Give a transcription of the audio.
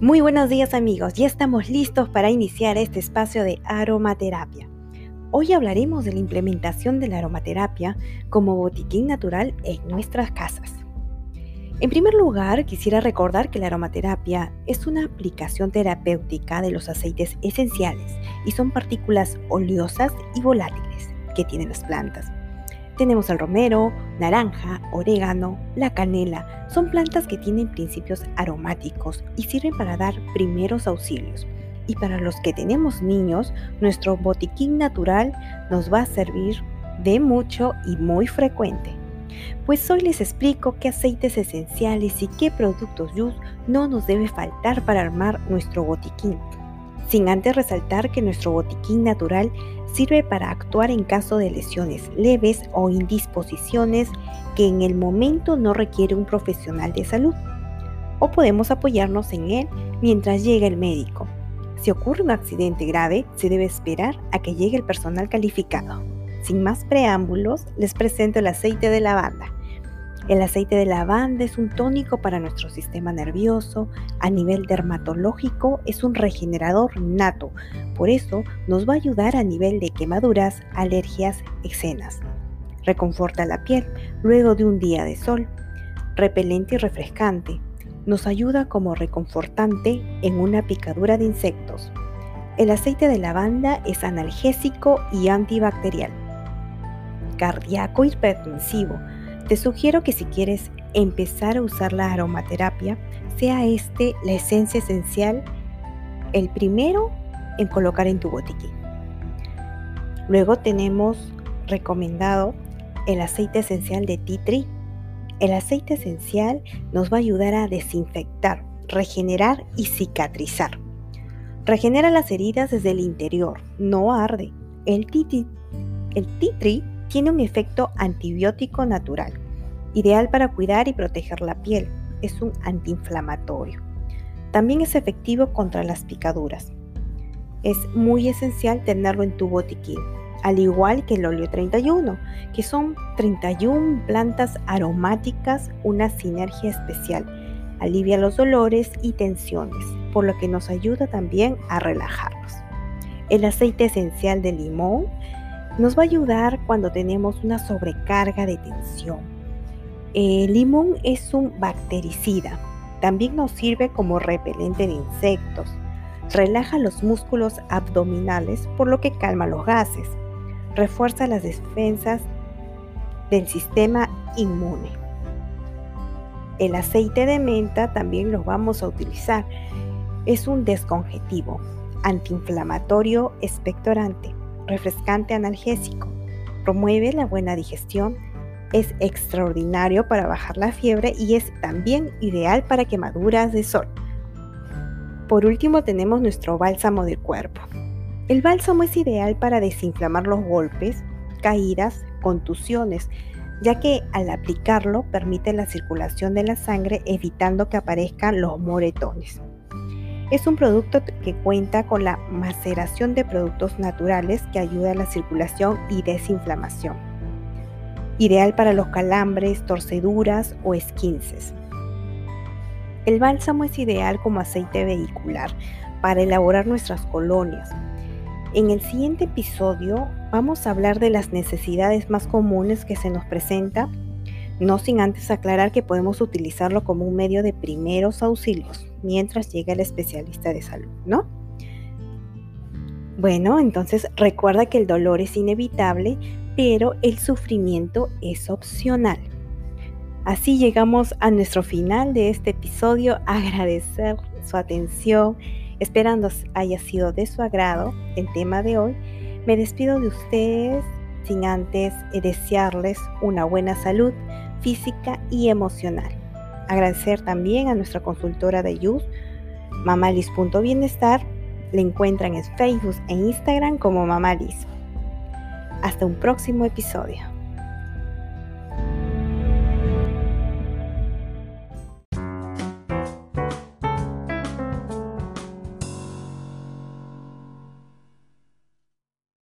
Muy buenos días amigos, ya estamos listos para iniciar este espacio de aromaterapia. Hoy hablaremos de la implementación de la aromaterapia como botiquín natural en nuestras casas. En primer lugar, quisiera recordar que la aromaterapia es una aplicación terapéutica de los aceites esenciales y son partículas oleosas y volátiles que tienen las plantas tenemos el romero, naranja, orégano, la canela. Son plantas que tienen principios aromáticos y sirven para dar primeros auxilios. Y para los que tenemos niños, nuestro botiquín natural nos va a servir de mucho y muy frecuente. Pues hoy les explico qué aceites esenciales y qué productos YUS no nos debe faltar para armar nuestro botiquín sin antes resaltar que nuestro botiquín natural sirve para actuar en caso de lesiones leves o indisposiciones que en el momento no requiere un profesional de salud. O podemos apoyarnos en él mientras llega el médico. Si ocurre un accidente grave, se debe esperar a que llegue el personal calificado. Sin más preámbulos, les presento el aceite de lavanda el aceite de lavanda es un tónico para nuestro sistema nervioso. A nivel dermatológico es un regenerador nato. Por eso nos va a ayudar a nivel de quemaduras, alergias, eczenas. Reconforta la piel luego de un día de sol. Repelente y refrescante. Nos ayuda como reconfortante en una picadura de insectos. El aceite de lavanda es analgésico y antibacterial. Cardíaco hipertensivo te sugiero que si quieres empezar a usar la aromaterapia, sea este la esencia esencial, el primero en colocar en tu botiquín. Luego tenemos recomendado el aceite esencial de tea tree. El aceite esencial nos va a ayudar a desinfectar, regenerar y cicatrizar. Regenera las heridas desde el interior, no arde. El tea, tree tiene un efecto antibiótico natural, ideal para cuidar y proteger la piel. Es un antiinflamatorio. También es efectivo contra las picaduras. Es muy esencial tenerlo en tu botiquín, al igual que el óleo 31, que son 31 plantas aromáticas, una sinergia especial. Alivia los dolores y tensiones, por lo que nos ayuda también a relajarnos. El aceite esencial de limón nos va a ayudar cuando tenemos una sobrecarga de tensión. El limón es un bactericida. También nos sirve como repelente de insectos. Relaja los músculos abdominales por lo que calma los gases. Refuerza las defensas del sistema inmune. El aceite de menta también lo vamos a utilizar. Es un desconjetivo, antiinflamatorio, expectorante refrescante analgésico, promueve la buena digestión, es extraordinario para bajar la fiebre y es también ideal para quemaduras de sol. Por último tenemos nuestro bálsamo del cuerpo. El bálsamo es ideal para desinflamar los golpes, caídas, contusiones, ya que al aplicarlo permite la circulación de la sangre evitando que aparezcan los moretones. Es un producto que cuenta con la maceración de productos naturales que ayuda a la circulación y desinflamación. Ideal para los calambres, torceduras o esquinces. El bálsamo es ideal como aceite vehicular para elaborar nuestras colonias. En el siguiente episodio vamos a hablar de las necesidades más comunes que se nos presenta, no sin antes aclarar que podemos utilizarlo como un medio de primeros auxilios mientras llega el especialista de salud, ¿no? Bueno, entonces recuerda que el dolor es inevitable, pero el sufrimiento es opcional. Así llegamos a nuestro final de este episodio. Agradecer su atención, esperando haya sido de su agrado el tema de hoy. Me despido de ustedes sin antes desearles una buena salud física y emocional. Agradecer también a nuestra consultora de Youth, mamalis.bienestar. Le encuentran en Facebook e Instagram como Mamalis. Hasta un próximo episodio.